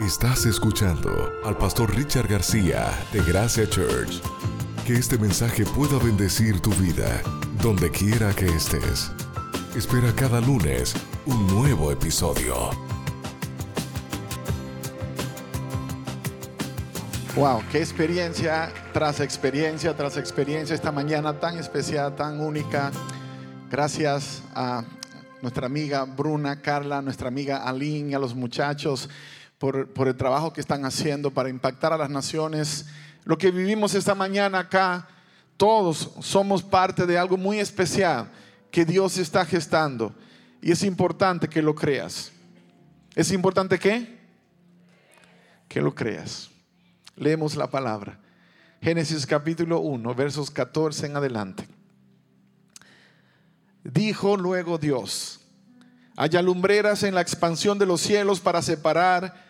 Estás escuchando al pastor Richard García de Gracia Church. Que este mensaje pueda bendecir tu vida, donde quiera que estés. Espera cada lunes un nuevo episodio. Wow, qué experiencia tras experiencia tras experiencia esta mañana tan especial, tan única. Gracias a nuestra amiga Bruna, Carla, nuestra amiga Aline a los muchachos por, por el trabajo que están haciendo para impactar a las naciones. Lo que vivimos esta mañana acá, todos somos parte de algo muy especial que Dios está gestando. Y es importante que lo creas. ¿Es importante qué? Que lo creas. Leemos la palabra. Génesis capítulo 1, versos 14 en adelante. Dijo luego Dios, haya lumbreras en la expansión de los cielos para separar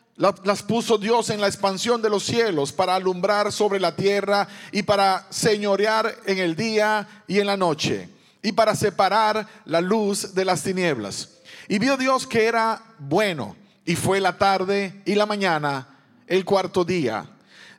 las puso Dios en la expansión de los cielos para alumbrar sobre la tierra y para señorear en el día y en la noche y para separar la luz de las tinieblas. Y vio Dios que era bueno y fue la tarde y la mañana el cuarto día.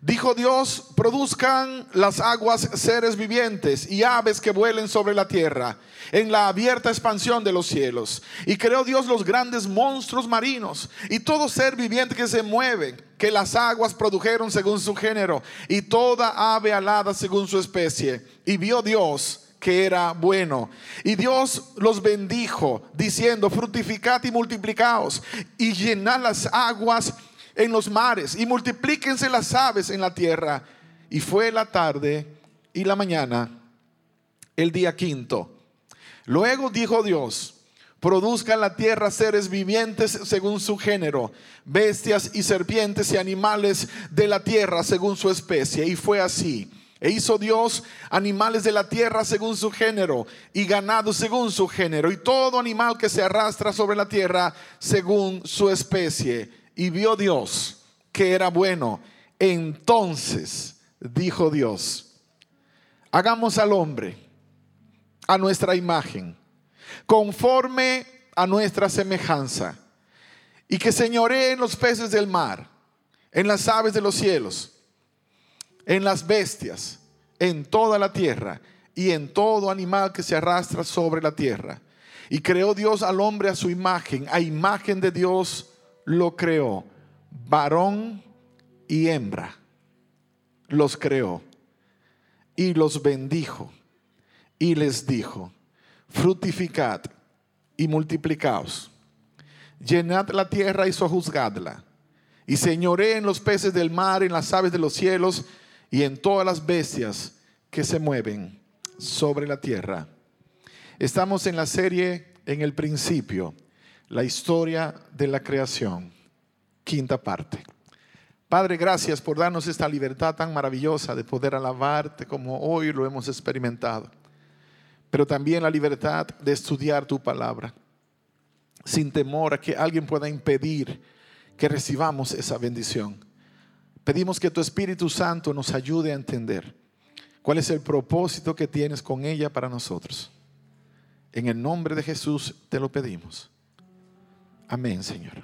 Dijo Dios, produzcan las aguas seres vivientes y aves que vuelen sobre la tierra, en la abierta expansión de los cielos. Y creó Dios los grandes monstruos marinos y todo ser viviente que se mueve, que las aguas produjeron según su género, y toda ave alada según su especie. Y vio Dios que era bueno. Y Dios los bendijo, diciendo, fructificad y multiplicaos, y llenad las aguas en los mares y multiplíquense las aves en la tierra. Y fue la tarde y la mañana, el día quinto. Luego dijo Dios, produzca la tierra seres vivientes según su género, bestias y serpientes y animales de la tierra según su especie. Y fue así. E hizo Dios animales de la tierra según su género y ganado según su género y todo animal que se arrastra sobre la tierra según su especie y vio Dios que era bueno. Entonces dijo Dios, hagamos al hombre a nuestra imagen, conforme a nuestra semejanza, y que señoree en los peces del mar, en las aves de los cielos, en las bestias, en toda la tierra y en todo animal que se arrastra sobre la tierra. Y creó Dios al hombre a su imagen, a imagen de Dios lo creó, varón y hembra, los creó y los bendijo y les dijo, fructificad y multiplicaos, llenad la tierra y sojuzgadla, y señoré en los peces del mar, en las aves de los cielos y en todas las bestias que se mueven sobre la tierra. Estamos en la serie en el principio la historia de la creación, quinta parte. Padre, gracias por darnos esta libertad tan maravillosa de poder alabarte como hoy lo hemos experimentado, pero también la libertad de estudiar tu palabra, sin temor a que alguien pueda impedir que recibamos esa bendición. Pedimos que tu Espíritu Santo nos ayude a entender cuál es el propósito que tienes con ella para nosotros. En el nombre de Jesús te lo pedimos. Amén, Señor.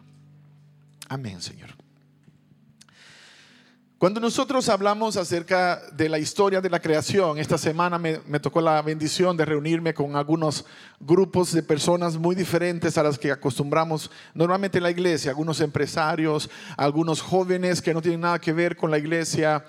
Amén, Señor. Cuando nosotros hablamos acerca de la historia de la creación, esta semana me, tocó la bendición de reunirme con algunos grupos de personas muy diferentes a las que acostumbramos normalmente en la iglesia, algunos empresarios, algunos jóvenes que no tienen nada que ver con la iglesia.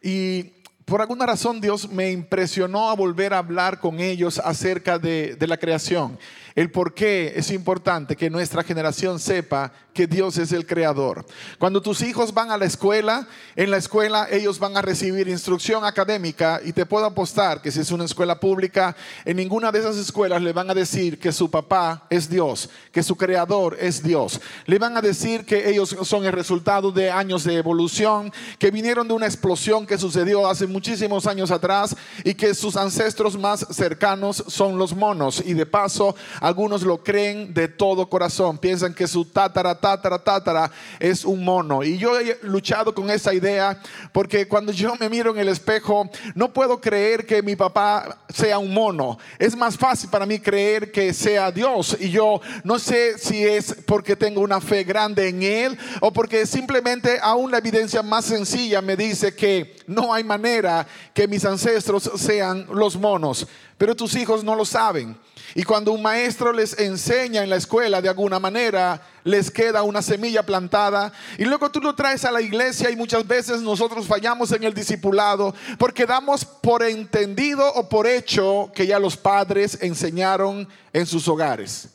Y por alguna razón Dios me impresionó a volver a hablar con ellos acerca de, la creación. El por qué es importante que nuestra generación sepa que Dios es el creador. Cuando tus hijos van a la escuela, en la escuela ellos van a recibir instrucción académica y te puedo apostar que si es una escuela pública, en ninguna de esas escuelas le van a decir que su papá es Dios, que su creador es Dios. Le van a decir que ellos son el resultado de años de evolución, que vinieron de una explosión que sucedió hace muchísimos años atrás y que sus ancestros más cercanos son los monos. Y de paso, algunos lo creen de todo corazón. Piensan que su tatara, tatara, tatara es un mono. Y yo he luchado con esa idea porque cuando yo me miro en el espejo, no puedo creer que mi papá sea un mono. Es más fácil para mí creer que sea Dios. Y yo no sé si es porque tengo una fe grande en Él o porque simplemente aún la evidencia más sencilla me dice que no hay manera que mis ancestros sean los monos. Pero tus hijos no lo saben. Y cuando un maestro les enseña en la escuela de alguna manera, les queda una semilla plantada. Y luego tú lo traes a la iglesia y muchas veces nosotros fallamos en el discipulado porque damos por entendido o por hecho que ya los padres enseñaron en sus hogares.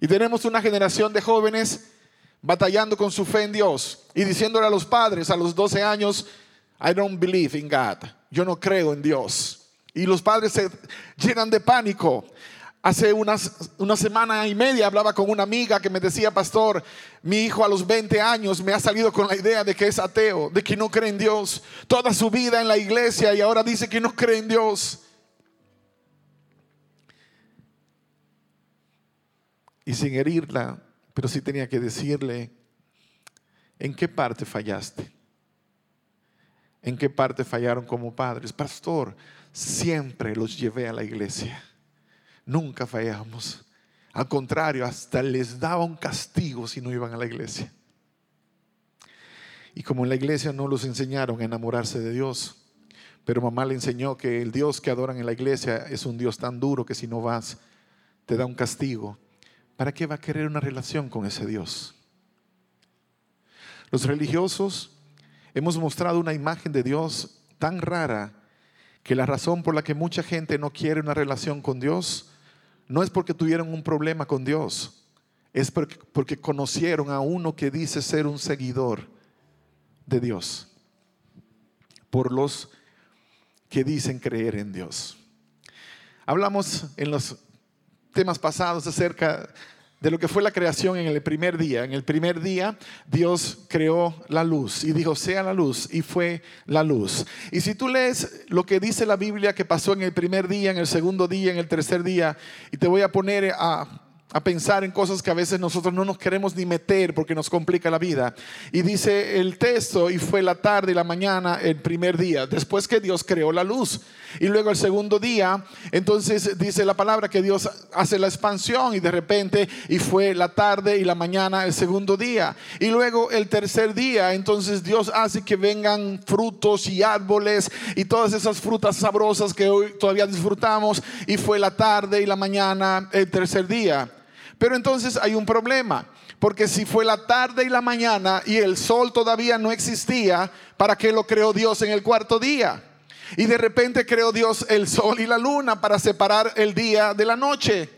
Y tenemos una generación de jóvenes batallando con su fe en Dios y diciéndole a los padres a los 12 años, I don't believe in God. Yo no creo en Dios. Y los padres se llenan de pánico. Hace unas, una semana y media hablaba con una amiga que me decía, pastor, mi hijo a los 20 años me ha salido con la idea de que es ateo, de que no cree en Dios. Toda su vida en la iglesia y ahora dice que no cree en Dios. Y sin herirla, pero sí tenía que decirle, ¿en qué parte fallaste? ¿En qué parte fallaron como padres? Pastor, siempre los llevé a la iglesia. Nunca fallamos. Al contrario, hasta les daba un castigo si no iban a la iglesia. Y como en la iglesia no los enseñaron a enamorarse de Dios, pero mamá le enseñó que el Dios que adoran en la iglesia es un Dios tan duro que si no vas te da un castigo. ¿Para qué va a querer una relación con ese Dios? Los religiosos hemos mostrado una imagen de Dios tan rara que la razón por la que mucha gente no quiere una relación con Dios no es porque tuvieron un problema con Dios, es porque, porque conocieron a uno que dice ser un seguidor de Dios, por los que dicen creer en Dios. Hablamos en los temas pasados acerca de lo que fue la creación en el primer día. En el primer día Dios creó la luz y dijo, sea la luz, y fue la luz. Y si tú lees lo que dice la Biblia que pasó en el primer día, en el segundo día, en el tercer día, y te voy a poner a a pensar en cosas que a veces nosotros no nos queremos ni meter porque nos complica la vida. Y dice el texto, y fue la tarde y la mañana el primer día, después que Dios creó la luz. Y luego el segundo día, entonces dice la palabra que Dios hace la expansión y de repente, y fue la tarde y la mañana el segundo día. Y luego el tercer día, entonces Dios hace que vengan frutos y árboles y todas esas frutas sabrosas que hoy todavía disfrutamos. Y fue la tarde y la mañana el tercer día. Pero entonces hay un problema, porque si fue la tarde y la mañana y el sol todavía no existía, ¿para qué lo creó Dios en el cuarto día? Y de repente creó Dios el sol y la luna para separar el día de la noche.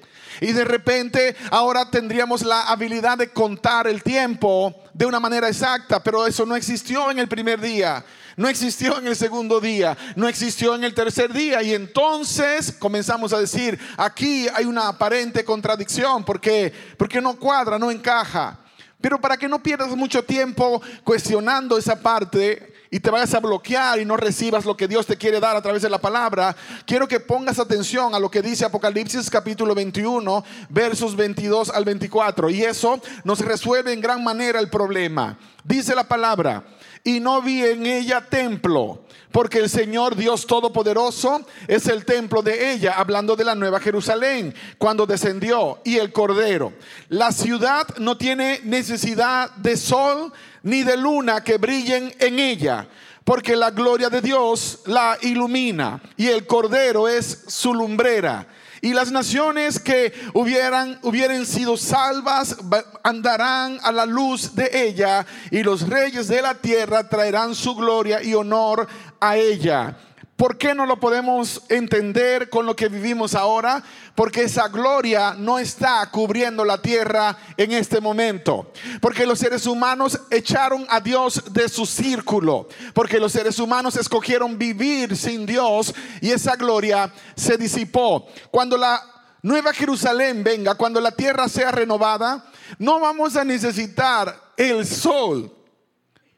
Y de repente ahora tendríamos la habilidad de contar el tiempo de una manera exacta, pero eso no existió en el primer día. No existió en el segundo día, no existió en el tercer día. Y entonces comenzamos a decir, aquí hay una aparente contradicción, porque porque no cuadra, no encaja. Pero para que no pierdas mucho tiempo cuestionando esa parte y te vayas a bloquear y no recibas lo que Dios te quiere dar a través de la palabra, quiero que pongas atención a lo que dice Apocalipsis capítulo 21, versos 22 al 24. Y eso nos resuelve en gran manera el problema. Dice la palabra, y no vi en ella templo, porque el Señor Dios Todopoderoso es el templo de ella, hablando de la nueva Jerusalén, cuando descendió, y el Cordero. La ciudad no tiene necesidad de sol ni de luna que brillen en ella, porque la gloria de Dios la ilumina, y el Cordero es su lumbrera. Y las naciones que hubieran, sido salvas andarán a la luz de ella y los reyes de la tierra traerán su gloria y honor a ella. ¿Por qué no lo podemos entender con lo que vivimos ahora? Porque esa gloria no está cubriendo la tierra en este momento. Porque los seres humanos echaron a Dios de su círculo. Porque los seres humanos escogieron vivir sin Dios y esa gloria se disipó. Cuando la nueva Jerusalén venga, cuando la tierra sea renovada, no vamos a necesitar el sol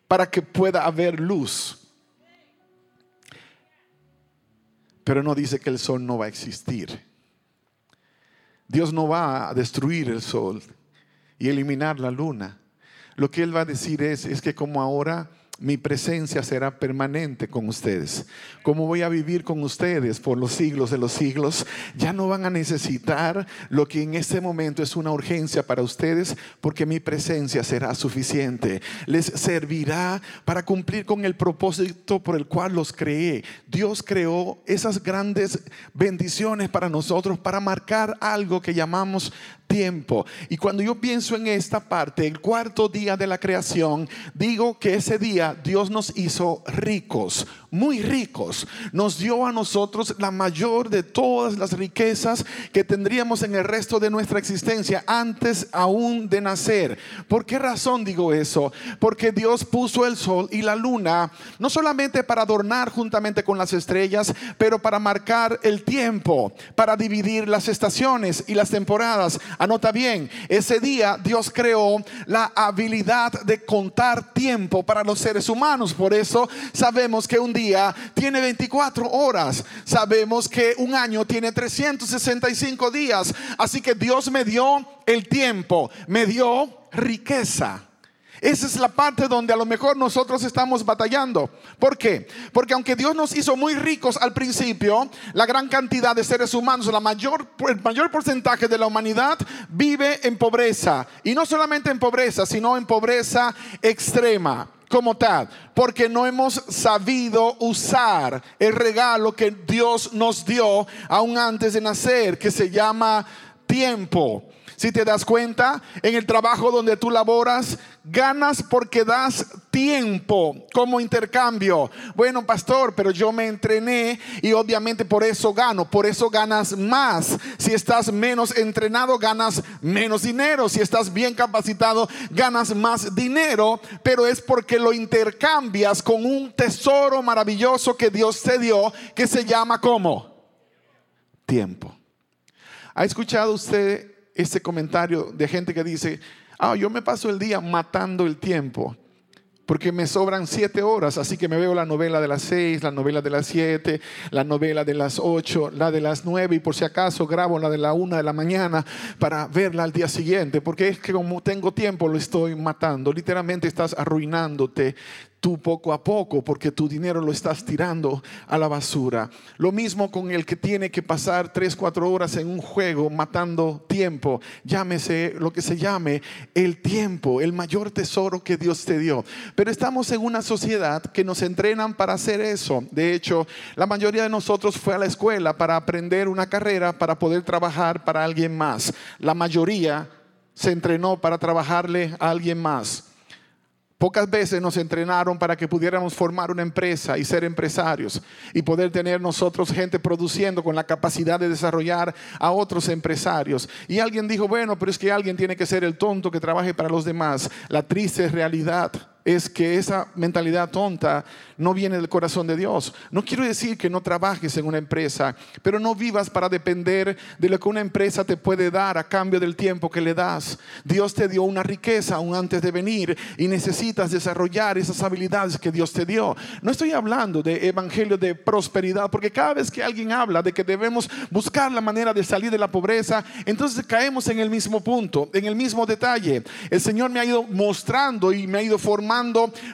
para que pueda haber luz. Pero no dice que el sol no va a existir. Dios no va a destruir el sol y eliminar la luna. Lo que Él va a decir es, es que como ahora mi presencia será permanente con ustedes. Como voy a vivir con ustedes por los siglos de los siglos, ya no van a necesitar lo que en este momento es una urgencia para ustedes, porque mi presencia será suficiente. Les servirá para cumplir con el propósito por el cual los creé. Dios creó esas grandes bendiciones para nosotros, para marcar algo que llamamos tiempo. Y cuando yo pienso en esta parte, el cuarto día de la creación, digo que ese día Dios nos hizo ricos, muy ricos. Nos dio a nosotros la mayor de todas las riquezas que tendríamos en el resto de nuestra existencia antes aún de nacer. ¿Por qué razón digo eso? Porque Dios puso el sol y la luna no solamente para adornar juntamente con las estrellas, pero para marcar el tiempo, para dividir las estaciones y las temporadas Anota bien, ese día Dios creó la habilidad de contar tiempo para los seres humanos. Por eso sabemos que un día tiene 24 horas. Sabemos que un año tiene 365 días. Así que Dios me dio el tiempo, me dio riqueza. Esa es la parte donde a lo mejor nosotros estamos batallando. ¿Por qué? Porque aunque Dios nos hizo muy ricos al principio, la gran cantidad de seres humanos, la el mayor porcentaje de la humanidad vive en pobreza. Y no solamente en pobreza, sino en pobreza extrema como tal, porque no hemos sabido usar el regalo que Dios nos dio aún antes de nacer, que se llama tiempo. Si te das cuenta, en el trabajo donde tú laboras, ganas porque das tiempo como intercambio. Bueno, pastor, pero yo me entrené y obviamente por eso gano, por eso ganas más. Si estás menos entrenado, ganas menos dinero. Si estás bien capacitado, ganas más dinero, pero es porque lo intercambias con un tesoro maravilloso que Dios te dio, que se llama como tiempo. ¿Ha escuchado usted este comentario de gente que dice, ah, yo me paso el día matando el tiempo, porque me sobran siete horas, así que me veo la novela de las seis, la novela de las siete, la novela de las ocho, la de las nueve, y por si acaso grabo la de la una de la mañana para verla al día siguiente, porque es que como tengo tiempo lo estoy matando, literalmente estás arruinándote tú poco a poco porque tu dinero lo estás tirando a la basura. Lo mismo con el que tiene que pasar 3, 4 horas en un juego matando tiempo. Llámese lo que se llame el tiempo, el mayor tesoro que Dios te dio. Pero estamos en una sociedad que nos entrenan para hacer eso. De hecho, la mayoría de nosotros fue a la escuela para aprender una carrera para poder trabajar para alguien más. La mayoría se entrenó para trabajarle a alguien más. Pocas veces nos entrenaron para que pudiéramos formar una empresa y ser empresarios y poder tener nosotros gente produciendo con la capacidad de desarrollar a otros empresarios. Y alguien dijo, bueno, pero es que alguien tiene que ser el tonto que trabaje para los demás. La triste realidad es que esa mentalidad tonta no viene del corazón de Dios. No quiero decir que no trabajes en una empresa, pero no vivas para depender de lo que una empresa te puede dar a cambio del tiempo que le das. Dios te dio una riqueza aún antes de venir y necesitas desarrollar esas habilidades que Dios te dio. No estoy hablando de evangelio de prosperidad, porque cada vez que alguien habla de que debemos buscar la manera de salir de la pobreza, entonces caemos en el mismo punto, en el mismo detalle. El Señor me ha ido mostrando y me ha ido formando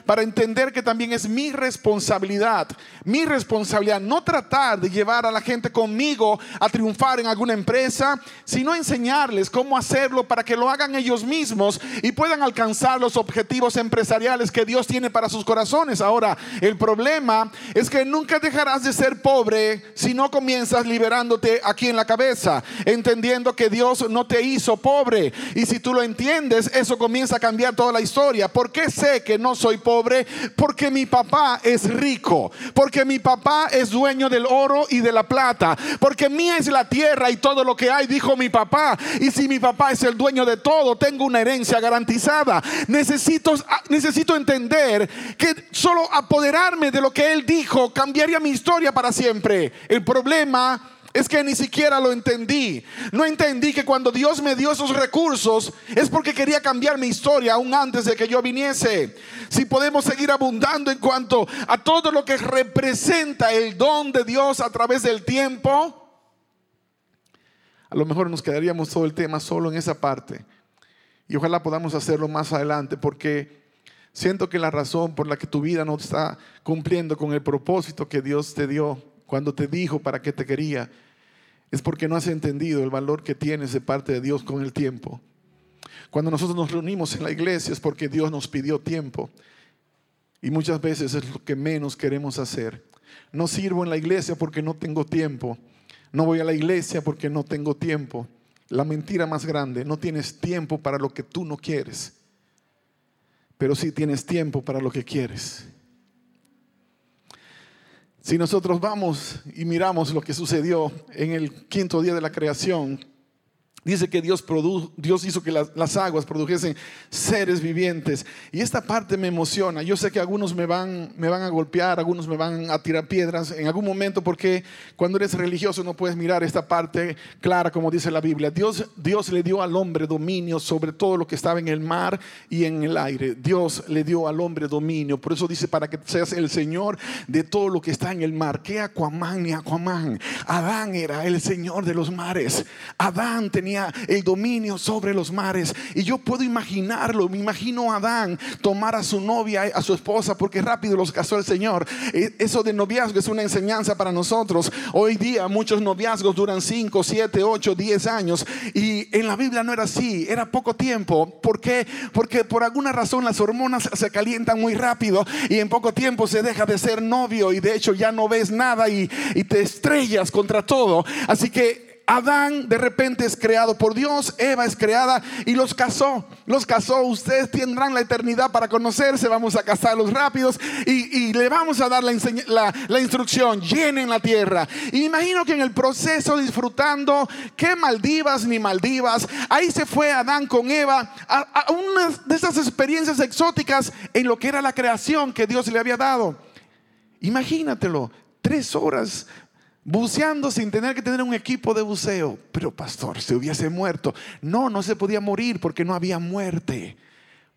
para entender que también es mi responsabilidad, mi responsabilidad no tratar de llevar a la gente conmigo a triunfar en alguna empresa, sino enseñarles cómo hacerlo para que lo hagan ellos mismos y puedan alcanzar los objetivos empresariales que Dios tiene para sus corazones. Ahora, el problema es que nunca dejarás de ser pobre si no comienzas liberándote aquí en la cabeza, entendiendo que Dios no te hizo pobre. Y si tú lo entiendes, eso comienza a cambiar toda la historia. ¿Por qué sé que no soy pobre? Porque mi papá es rico, porque mi papá es dueño del oro y de la plata, porque mía es la tierra y todo lo que hay, dijo mi papá. Y si mi papá es el dueño de todo, tengo una herencia garantizada. Necesito, necesito entender que solo apoderarme de lo que él dijo cambiaría mi historia para siempre. El problema es que ni siquiera lo entendí. No entendí que cuando Dios me dio esos recursos es porque quería cambiar mi historia aún antes de que yo viniese. Si podemos seguir abundando en cuanto a todo lo que representa el don de Dios a través del tiempo, a lo mejor nos quedaríamos todo el tema solo en esa parte. Y ojalá podamos hacerlo más adelante porque siento que la razón por la que tu vida no está cumpliendo con el propósito que Dios te dio cuando te dijo para qué te quería, es porque no has entendido el valor que tienes de parte de Dios con el tiempo. Cuando nosotros nos reunimos en la iglesia es porque Dios nos pidió tiempo. Y muchas veces es lo que menos queremos hacer. No sirvo en la iglesia porque no tengo tiempo. No voy a la iglesia porque no tengo tiempo. La mentira más grande, no tienes tiempo para lo que tú no quieres, pero sí tienes tiempo para lo que quieres. Si nosotros vamos y miramos lo que sucedió en el quinto día de la creación, Dice que Dios, Dios hizo que las, aguas produjesen seres vivientes. Y esta parte me emociona. Yo sé que algunos me van, me van a golpear, algunos me van a tirar piedras en algún momento porque cuando eres religioso no puedes mirar esta parte clara como dice la Biblia. Dios, Dios le dio al hombre dominio sobre todo lo que estaba en el mar y en el aire. Dios le dio al hombre dominio. Por eso dice para que seas el Señor de todo lo que está en el mar. ¿Qué Aquaman ni Aquaman? Adán era el Señor de los mares. Adán tenía el dominio sobre los mares. Y yo puedo imaginarlo, me imagino a Adán tomar a su novia, a su esposa, porque rápido los casó el Señor. E, eso de noviazgo es una enseñanza para nosotros. Hoy día muchos noviazgos duran 5, 7, 8, 10 años. Y en la Biblia no era así, era poco tiempo. ¿Por qué? Porque por alguna razón las hormonas se calientan muy rápido y en poco tiempo se deja de ser novio y de hecho ya no ves nada y, y te estrellas contra todo. Así que Adán de repente es creado por Dios, Eva es creada y los casó. Los casó, ustedes tendrán la eternidad para conocerse, vamos a casarlos rápidos y, le vamos a dar la, instrucción, llenen la tierra. Imagino que en el proceso disfrutando, qué Maldivas ni Maldivas, ahí se fue Adán con Eva a, a una de esas experiencias exóticas en lo que era la creación que Dios le había dado. Imagínatelo, tres horas buceando sin tener que tener un equipo de buceo. Pero pastor, se hubiese muerto. No, no se podía morir porque no había muerte.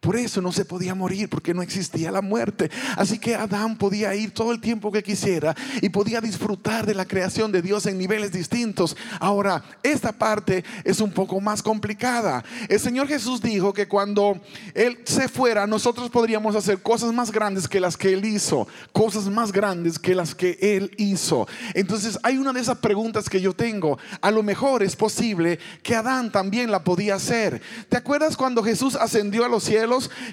Por eso no se podía morir porque no existía la muerte. Así que Adán podía ir todo el tiempo que quisiera y podía disfrutar de la creación de Dios en niveles distintos. Ahora, esta parte es un poco más complicada. El Señor Jesús dijo que cuando Él se fuera, nosotros podríamos hacer cosas más grandes que las que Él hizo. Cosas más grandes que las que Él hizo. Entonces hay una de esas preguntas que yo tengo. A lo mejor es posible que Adán también la podía hacer. ¿Te acuerdas cuando Jesús ascendió a los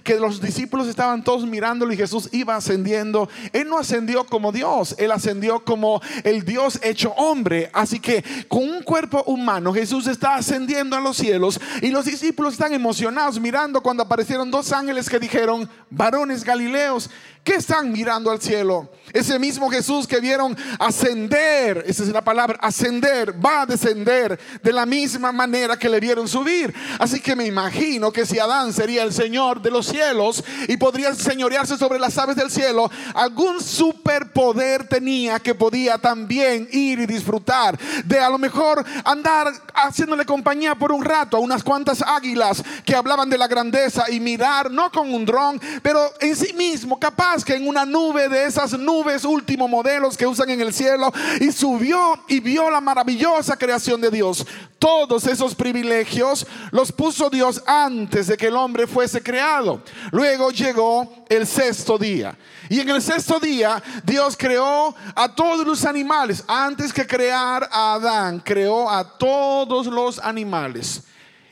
que los discípulos estaban todos mirándolo y Jesús iba ascendiendo. Él no ascendió como Dios, él ascendió como el Dios hecho hombre. Así que con un cuerpo humano Jesús está ascendiendo a los cielos y los discípulos están emocionados mirando cuando aparecieron dos ángeles que dijeron, varones galileos, ¿Qué están mirando al cielo? Ese mismo Jesús que vieron ascender, esa es la palabra, ascender, va a descender de la misma manera que le vieron subir. Así que me imagino que si Adán sería el Señor de los cielos y podría señorearse sobre las aves del cielo, algún superpoder tenía que podía también ir y disfrutar de a lo mejor andar haciéndole compañía por un rato a unas cuantas águilas que hablaban de la grandeza y mirar, no con un dron, pero en sí mismo capaz que en una nube de esas nubes último modelos que usan en el cielo y subió y vio la maravillosa creación de Dios. Todos esos privilegios los puso Dios antes de que el hombre fuese creado. Luego llegó el sexto día. Y en el sexto día Dios creó a todos los animales. Antes que crear a Adán, creó a todos los animales.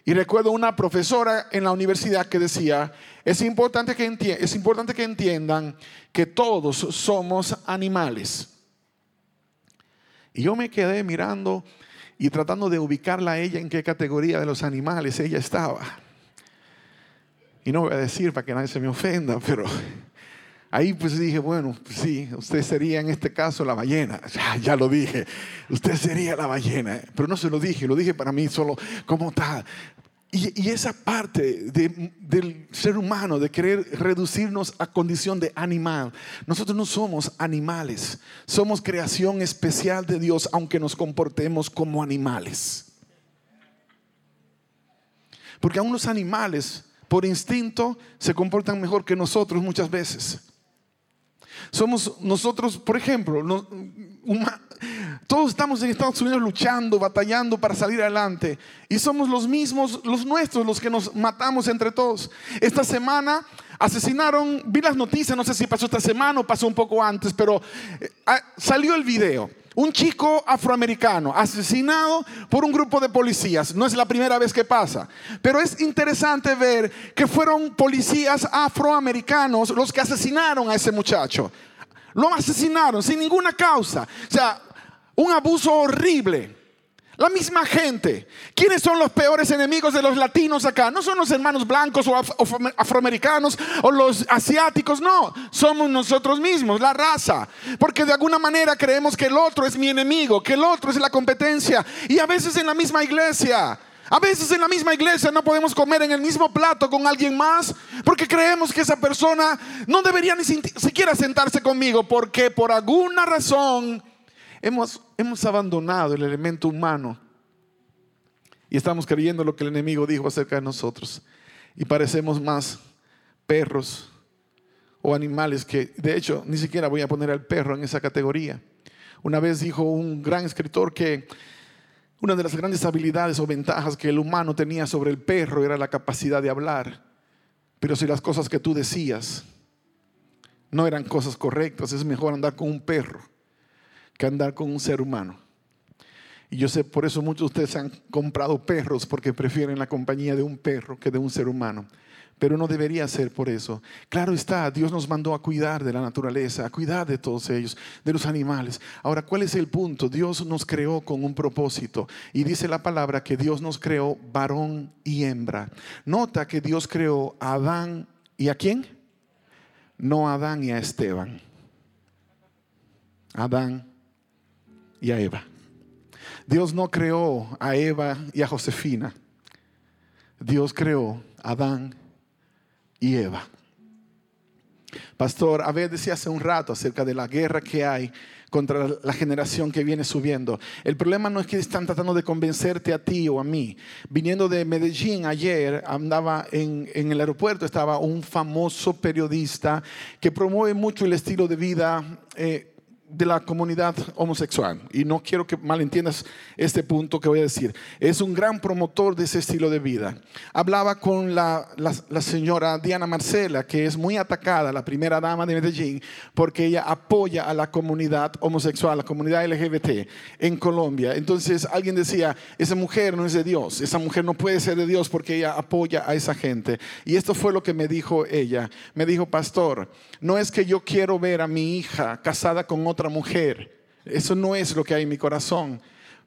Y recuerdo una profesora en la universidad que decía, es importante que, es importante que entiendan que todos somos animales. Y yo me quedé mirando y tratando de ubicarla a ella en qué categoría de los animales ella estaba. Y no voy a decir para que nadie se me ofenda, pero ahí pues dije, bueno, pues sí, usted sería en este caso la ballena. Ya, lo dije, usted sería la ballena. Pero no se lo dije, lo dije para mí solo como está. Y, esa parte del ser humano, de querer reducirnos a condición de animal, nosotros no somos animales, somos creación especial de Dios, aunque nos comportemos como animales. Porque aún los animales, por instinto, se comportan mejor que nosotros muchas veces. Somos nosotros, por ejemplo, todos estamos en Estados Unidos luchando, batallando para salir adelante. Y somos los mismos, los nuestros, los que nos matamos entre todos. Esta semana asesinaron, vi las noticias, no sé si pasó esta semana o pasó un poco antes, pero eh, ah, salió el video. Un chico afroamericano asesinado por un grupo de policías. No es la primera vez que pasa. Pero es interesante ver que fueron policías afroamericanos los que asesinaron a ese muchacho. Lo asesinaron sin ninguna causa. O sea, un abuso horrible. La misma gente. ¿Quiénes son los peores enemigos de los latinos acá? No son los hermanos blancos o afroamericanos o los asiáticos, no. Somos nosotros mismos, la raza. Porque de alguna manera creemos que el otro es mi enemigo, que el otro es la competencia. Y a veces en la misma iglesia. A veces en la misma iglesia no podemos comer en el mismo plato con alguien más porque creemos que esa persona no debería ni siquiera sentarse conmigo porque por alguna razón Hemos, abandonado el elemento humano y estamos creyendo lo que el enemigo dijo acerca de nosotros. Y parecemos más perros o animales que, de hecho, ni siquiera voy a poner al perro en esa categoría. Una vez dijo un gran escritor que una de las grandes habilidades o ventajas que el humano tenía sobre el perro era la capacidad de hablar. Pero si las cosas que tú decías no eran cosas correctas, es mejor andar con un perro que andar con un ser humano. Y yo sé, por eso muchos de ustedes han comprado perros porque prefieren la compañía de un perro que de un ser humano. Pero no debería ser por eso. Claro está, Dios nos mandó a cuidar de la naturaleza, a cuidar de todos ellos, de los animales. Ahora, ¿cuál es el punto? Dios nos creó con un propósito. Y dice la palabra que Dios nos creó varón y hembra. Nota que Dios creó a Adán y a quién? No a Adán y a Esteban. Adán y a Eva. Dios no creó a Eva y a Josefina. Dios creó a Adán y Eva. Pastor, a ver, decía hace un rato acerca de la guerra que hay contra la generación que viene subiendo. El problema no es que están tratando de convencerte a ti o a mí. Viniendo de Medellín ayer, andaba en, en el aeropuerto, estaba un famoso periodista que promueve mucho el estilo de vida eh, de la comunidad homosexual. Y no quiero que malentiendas este punto que voy a decir. Es un gran promotor de ese estilo de vida. Hablaba con la, la, señora Diana Marcela, que es muy atacada, la primera dama de Medellín, porque ella apoya a la comunidad homosexual, la comunidad LGBT en Colombia. Entonces alguien decía, esa mujer no es de Dios, esa mujer no puede ser de Dios porque ella apoya a esa gente. Y esto fue lo que me dijo ella. Me dijo, pastor, no es que yo quiero ver a mi hija casada con otra mujer. Eso no es lo que hay en mi corazón.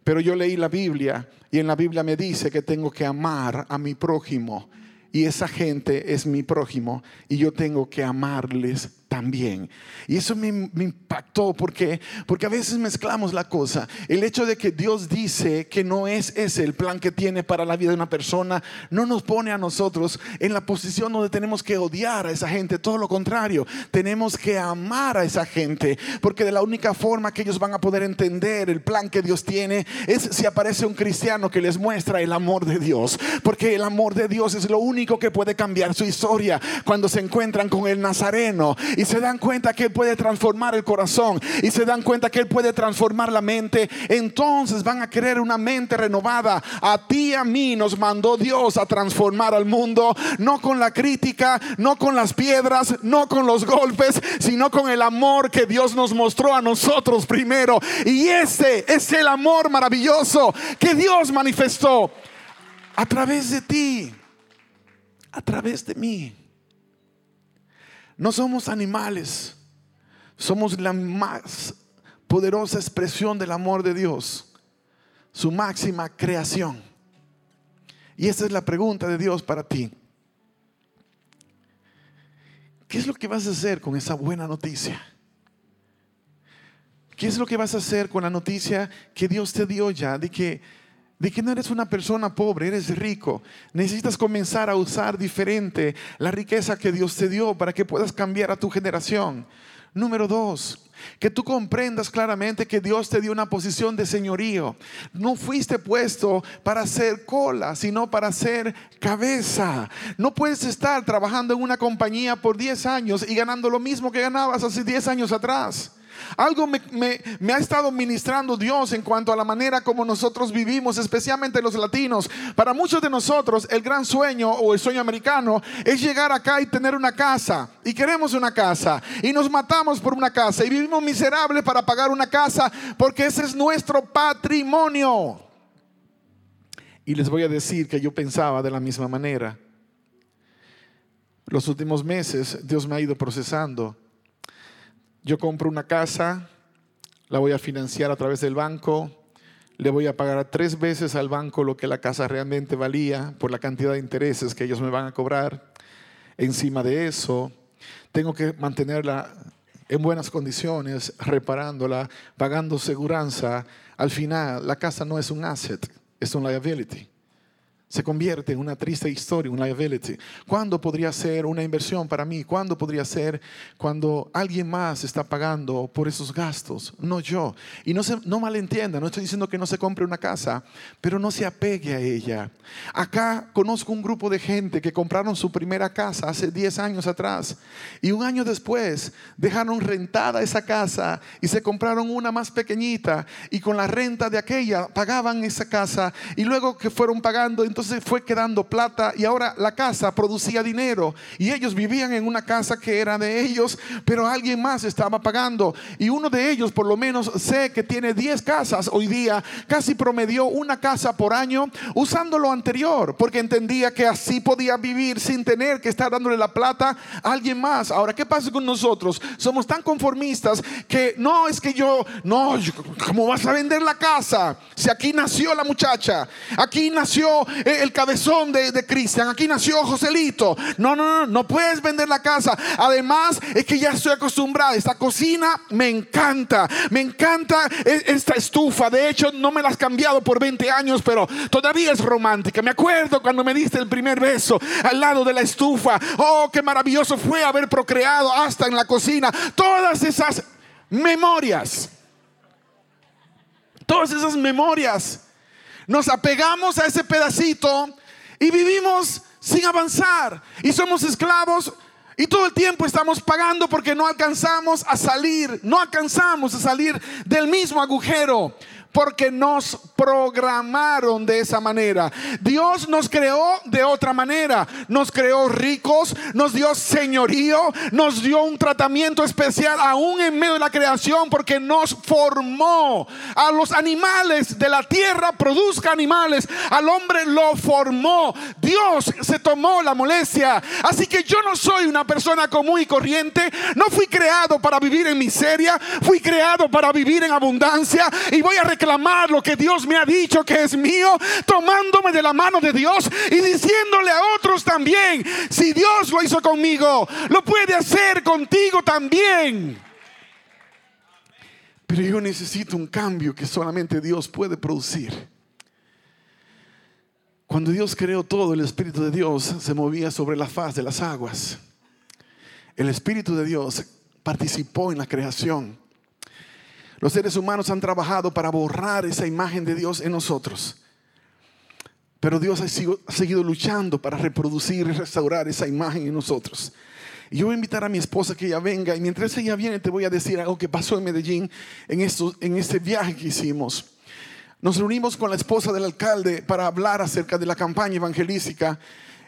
Pero yo leí la Biblia y en la Biblia me dice que tengo que amar a mi prójimo. Y esa gente es mi prójimo y yo tengo que amarles también. Y eso me, impactó porque, porque a veces mezclamos la cosa. El hecho de que Dios dice que no es ese el plan que tiene para la vida de una persona, no nos pone a nosotros en la posición donde tenemos que odiar a esa gente. Todo lo contrario, tenemos que amar a esa gente. Porque de la única forma que ellos van a poder entender el plan que Dios tiene es si aparece un cristiano que les muestra el amor de Dios. Porque el amor de Dios es lo único que puede cambiar su historia cuando se encuentran con el Nazareno. Y se dan cuenta que Él puede transformar el corazón y se dan cuenta que Él puede transformar la mente, entonces van a querer una mente renovada. A ti y a mí nos mandó Dios a transformar al mundo, no con la crítica, no con las piedras, no con los golpes, sino con el amor que Dios nos mostró a nosotros primero. Y ese es el amor maravilloso que Dios manifestó a través de ti, a través de mí. No somos animales, somos la más poderosa expresión del amor de Dios, su máxima creación. Y esta es la pregunta de Dios para ti. ¿qué es lo que vas a hacer con esa buena noticia? ¿Qué es lo que vas a hacer con la noticia que Dios te dio ya de que, de que no eres una persona pobre, eres rico? Necesitas comenzar a usar diferente la riqueza que Dios te dio para que puedas cambiar a tu generación. Número dos, que tú comprendas claramente que Dios te dio una posición de señorío. No fuiste puesto para ser cola, sino para ser cabeza. No puedes estar trabajando en una compañía por 10 años y ganando lo mismo que ganabas hace 10 años atrás. Algo me, ha estado ministrando Dios en cuanto a la manera como nosotros vivimos, especialmente los latinos. Para muchos de nosotros, el gran sueño o el sueño americano es llegar acá y tener una casa. Y queremos una casa. Y nos matamos por una casa. Y vivimos miserables para pagar una casa porque ese es nuestro patrimonio. Y les voy a decir que yo pensaba de la misma manera. Los últimos meses Dios me ha ido procesando yo compro una casa, la voy a financiar a través del banco, le voy a pagar tres veces al banco lo que la casa realmente valía por la cantidad de intereses que ellos me van a cobrar. Encima de eso, tengo que mantenerla en buenas condiciones, reparándola, pagando seguranza. Al final, la casa no es un asset, es un liability se convierte en una triste historia, un liability. ¿Cuándo podría ser una inversión para mí? ¿Cuándo podría ser cuando alguien más está pagando por esos gastos? No yo. Y no, se, no malentienda, no estoy diciendo que no se compre una casa, pero no se apegue a ella. Acá conozco un grupo de gente que compraron su primera casa hace 10 años atrás y un año después dejaron rentada esa casa y se compraron una más pequeñita y con la renta de aquella pagaban esa casa y luego que fueron pagando, entonces entonces fue quedando plata y ahora la casa producía dinero y ellos vivían en una casa que era de ellos, pero alguien más estaba pagando. Y uno de ellos, por lo menos sé que tiene 10 casas hoy día, casi promedió una casa por año usando lo anterior, porque entendía que así podía vivir sin tener que estar dándole la plata a alguien más. Ahora, ¿qué pasa con nosotros? Somos tan conformistas que no es que yo, no, ¿cómo vas a vender la casa? Si aquí nació la muchacha, aquí nació el cabezón de, Cristian, aquí nació Joselito. No, no, no, no puedes vender la casa. Además, es que ya estoy acostumbrada. Esta cocina me encanta, me encanta e, esta estufa. De hecho, no me la has cambiado por 20 años, pero todavía es romántica. Me acuerdo cuando me diste el primer beso al lado de la estufa. Oh, qué maravilloso fue haber procreado hasta en la cocina. Todas esas memorias. Todas esas memorias nos apegamos a ese pedacito y vivimos sin avanzar. Y somos esclavos y todo el tiempo estamos pagando porque no alcanzamos a salir, no alcanzamos a salir del mismo agujero porque nos programaron de esa manera. Dios nos creó de otra manera. Nos creó ricos, nos dio señorío, nos dio un tratamiento especial aún en medio de la creación porque nos formó. A los animales de la tierra produzca animales. Al hombre lo formó. Dios se tomó la molestia. Así que yo no soy una persona común y corriente. No fui creado para vivir en miseria. Fui creado para vivir en abundancia. Y voy a reclamar lo que Dios me ha dicho que es mío, tomándome de la mano de Dios y diciéndole a otros también, si Dios lo hizo conmigo, lo puede hacer contigo también. Pero yo necesito un cambio que solamente Dios puede producir. Cuando Dios creó todo, el Espíritu de Dios se movía sobre la faz de las aguas. El Espíritu de Dios participó en la creación. Los seres humanos han trabajado para borrar esa imagen de Dios en nosotros. Pero Dios ha seguido luchando para reproducir y restaurar esa imagen en nosotros. Y yo voy a invitar a mi esposa que ella venga y mientras ella viene te voy a decir algo que pasó en Medellín en, en este viaje que hicimos. Nos reunimos con la esposa del alcalde para hablar acerca de la campaña evangelística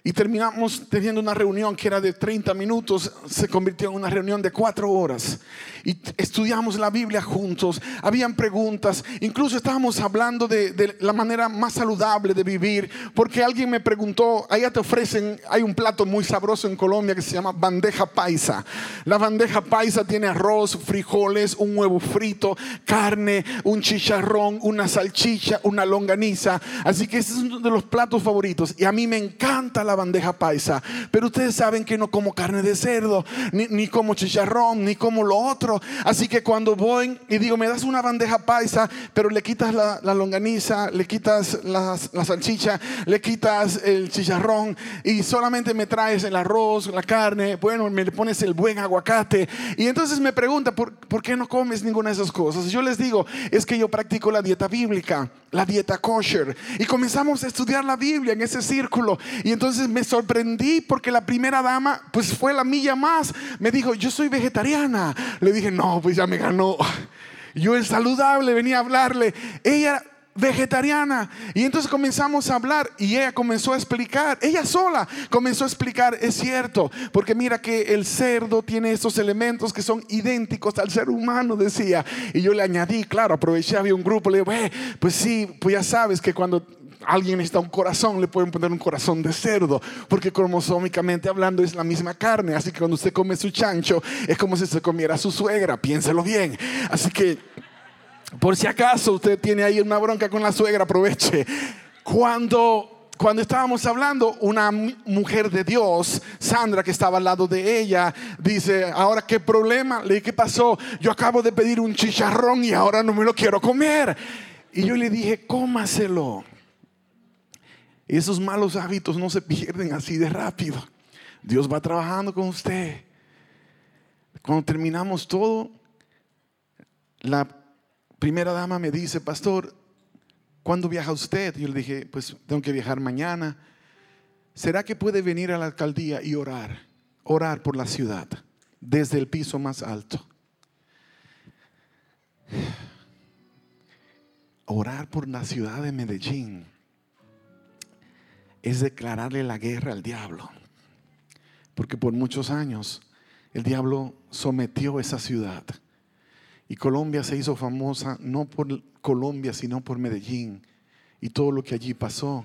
y terminamos teniendo una reunión que era de 30 minutos, se convirtió en una reunión de 4 horas. Y estudiamos la Biblia juntos, habían preguntas, incluso estábamos hablando de, la manera más saludable de vivir, porque alguien me preguntó, allá te ofrecen, hay un plato muy sabroso en Colombia que se llama bandeja paisa. La bandeja paisa tiene arroz, frijoles, un huevo frito, carne, un chicharrón, una salchicha, una longaniza. Así que ese es uno de los platos favoritos. Y a mí me encanta la bandeja paisa, pero ustedes saben que no como carne de cerdo, ni, como chicharrón, ni como lo otro. Así que cuando voy y digo, me das una bandeja paisa, pero le quitas la, longaniza, le quitas la, salchicha, le quitas el chicharrón y solamente me traes el arroz, la carne, bueno, me le pones el buen aguacate. Y entonces me pregunta, ¿por, ¿por qué no comes ninguna de esas cosas? Yo les digo, es que yo practico la dieta bíblica, la dieta kosher. Y comenzamos a estudiar la Biblia en ese círculo. Y entonces me sorprendí porque la primera dama, pues fue la milla más. Me dijo, yo soy vegetariana. Le dije, no, pues ya me ganó. Yo el saludable venía a hablarle. Ella vegetariana. Y entonces comenzamos a hablar y ella comenzó a explicar, ella sola comenzó a explicar, es cierto, porque mira que el cerdo tiene estos elementos que son idénticos al ser humano, decía. Y yo le añadí, claro, aproveché, había un grupo, le dije, pues sí, pues ya sabes que cuando alguien está un corazón, le pueden poner un corazón de cerdo, porque cromosómicamente hablando es la misma carne, así que cuando usted come su chancho, es como si se comiera su suegra, piénselo bien. Así que por si acaso usted tiene ahí una bronca con la suegra, aproveche. Cuando cuando estábamos hablando, una mujer de Dios, Sandra, que estaba al lado de ella, dice, ahora qué problema, le dije, ¿qué pasó? Yo acabo de pedir un chicharrón y ahora no me lo quiero comer. Y yo le dije, cómaselo. Y esos malos hábitos no se pierden así de rápido. Dios va trabajando con usted. Cuando terminamos todo, la primera dama me dice, pastor, ¿cuándo viaja usted? Yo le dije, pues tengo que viajar mañana. ¿Será que puede venir a la alcaldía y orar? Orar por la ciudad, desde el piso más alto. Orar por la ciudad de Medellín es declararle la guerra al diablo. Porque por muchos años el diablo sometió esa ciudad y Colombia se hizo famosa no por Colombia, sino por Medellín y todo lo que allí pasó.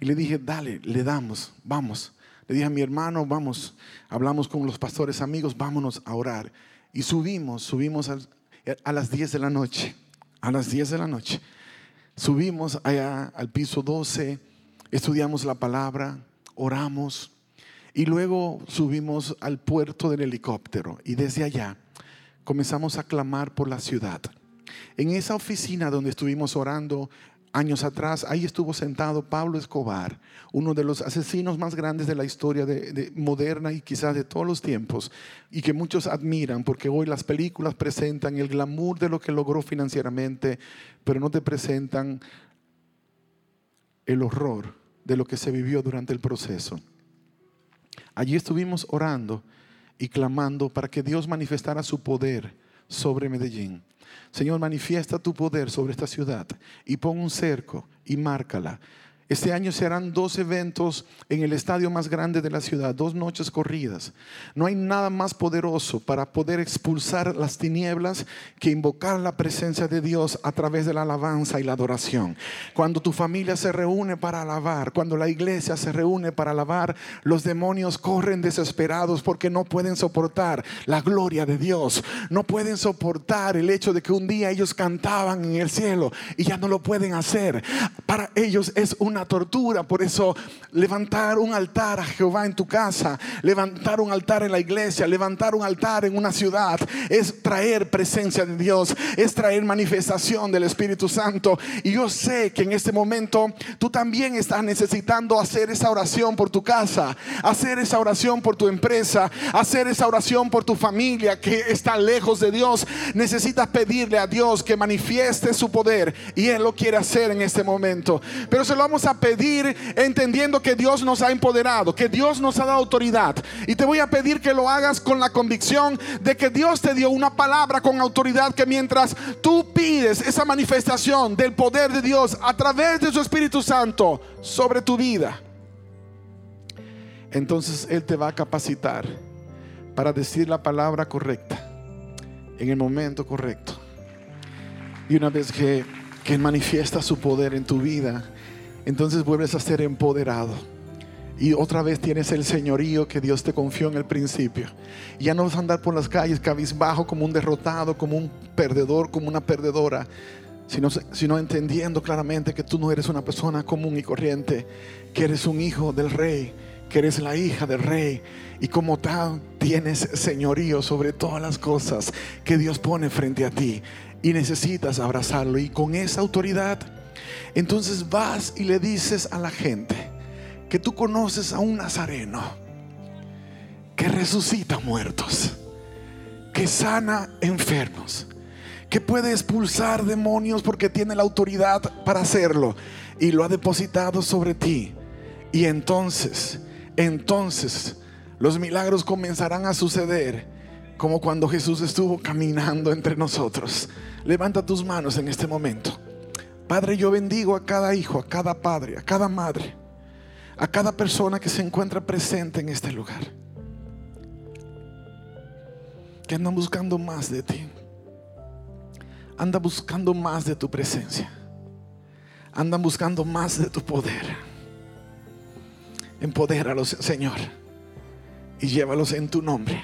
Y le dije, dale, le damos, vamos. Le dije a mi hermano, vamos, hablamos con los pastores amigos, vámonos a orar. Y subimos, subimos a, las 10 de la noche, a las 10 de la noche. Subimos allá al piso 12, estudiamos la palabra, oramos y luego subimos al puerto del helicóptero y desde allá comenzamos a clamar por la ciudad. En esa oficina donde estuvimos orando años atrás, ahí estuvo sentado Pablo Escobar, uno de los asesinos más grandes de la historia de, moderna y quizás de todos los tiempos, y que muchos admiran porque hoy las películas presentan el glamour de lo que logró financieramente, pero no te presentan el horror de lo que se vivió durante el proceso. Allí estuvimos orando y clamando para que Dios manifestara su poder sobre Medellín. Señor, manifiesta tu poder sobre esta ciudad y pon un cerco y márcala este año se harán dos eventos en el estadio más grande de la ciudad, dos noches corridas. No hay nada más poderoso para poder expulsar las tinieblas que invocar la presencia de Dios a través de la alabanza y la adoración. Cuando tu familia se reúne para alabar, cuando la iglesia se reúne para alabar, los demonios corren desesperados porque no pueden soportar la gloria de Dios. No pueden soportar el hecho de que un día ellos cantaban en el cielo y ya no lo pueden hacer. Para ellos es una tortura. Por eso levantar un altar a Jehová en tu casa, levantar un altar en la iglesia, levantar un altar en una ciudad, es traer presencia de Dios, es traer manifestación del Espíritu Santo. Y yo sé que en este momento tú también estás necesitando hacer esa oración por tu casa, hacer esa oración por tu empresa, hacer esa oración por tu familia que está lejos de Dios. Necesitas pedirle a Dios que manifieste su poder y Él lo quiere hacer en este momento. Pero se lo vamos a pedir entendiendo que Dios nos ha empoderado, que Dios nos ha dado autoridad. Y te voy a pedir que lo hagas con la convicción de que Dios te dio una palabra con autoridad que mientras tú pides esa manifestación del poder de Dios a través de su Espíritu Santo sobre tu vida, entonces Él te va a capacitar para decir la palabra correcta en el momento correcto. Y una vez que, que manifiesta su poder en tu vida, entonces vuelves a ser empoderado. Y otra vez tienes el señorío que Dios te confió en el principio. ya no vas a andar por las calles cabizbajo como un derrotado, como un perdedor, como una perdedora, sino, sino entendiendo claramente que tú no eres una persona común y corriente, que eres un hijo del rey, que eres la hija del rey y como tal tienes señorío sobre todas las cosas que Dios pone frente a ti y necesitas abrazarlo y con esa autoridad entonces vas y le dices a la gente que tú conoces a un nazareno que resucita muertos, que sana enfermos, que puede expulsar demonios porque tiene la autoridad para hacerlo y lo ha depositado sobre ti. Y entonces, entonces los milagros comenzarán a suceder como cuando Jesús estuvo caminando entre nosotros. Levanta tus manos en este momento. Padre, yo bendigo a cada hijo, a cada padre, a cada madre, a cada persona que se encuentra presente en este lugar. Que andan buscando más de ti anda buscando más de tu presencia. Andan buscando más de tu poder. Empodéralos, Señor, y llévalos en tu nombre.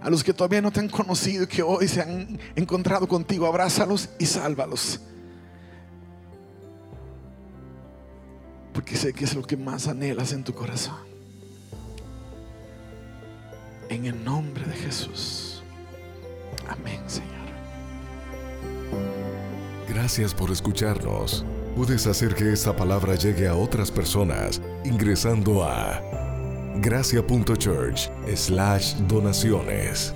A los que todavía no te han conocido y que hoy se han encontrado contigo, abrázalos y sálvalos. Porque sé que es lo que más anhelas en tu corazón. En el nombre de Jesús. Amén, Señor. Gracias por escucharnos. Puedes hacer que esta palabra llegue a otras personas ingresando a gracia.church slash donaciones.